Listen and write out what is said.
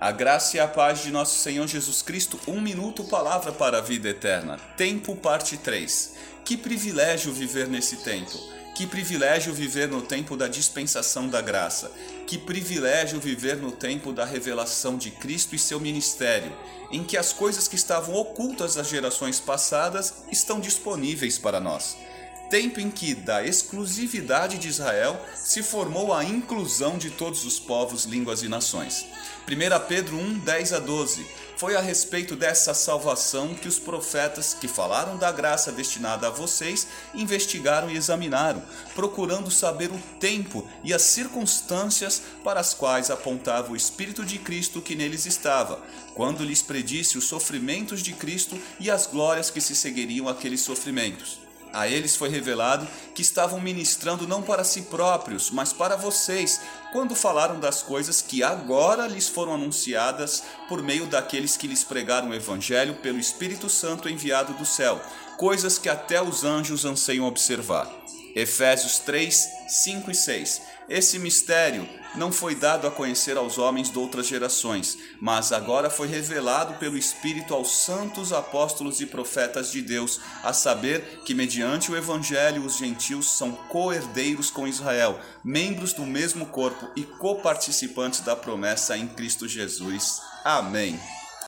A graça e a paz de nosso Senhor Jesus Cristo, um minuto, palavra para a vida eterna. Tempo, parte 3. Que privilégio viver nesse tempo. Que privilégio viver no tempo da dispensação da graça. Que privilégio viver no tempo da revelação de Cristo e seu ministério, em que as coisas que estavam ocultas às gerações passadas estão disponíveis para nós tempo em que da exclusividade de Israel se formou a inclusão de todos os povos, línguas e nações. 1 Pedro 1, 10 a 12 foi a respeito dessa salvação que os profetas que falaram da graça destinada a vocês investigaram e examinaram, procurando saber o tempo e as circunstâncias para as quais apontava o Espírito de Cristo que neles estava, quando lhes predisse os sofrimentos de Cristo e as glórias que se seguiriam àqueles sofrimentos. A eles foi revelado que estavam ministrando não para si próprios, mas para vocês, quando falaram das coisas que agora lhes foram anunciadas por meio daqueles que lhes pregaram o Evangelho pelo Espírito Santo enviado do céu, coisas que até os anjos anseiam observar. Efésios 3, 5 e 6. Esse mistério não foi dado a conhecer aos homens de outras gerações, mas agora foi revelado pelo Espírito aos santos apóstolos e profetas de Deus, a saber que, mediante o Evangelho, os gentios são co-herdeiros com Israel, membros do mesmo corpo e coparticipantes da promessa em Cristo Jesus. Amém.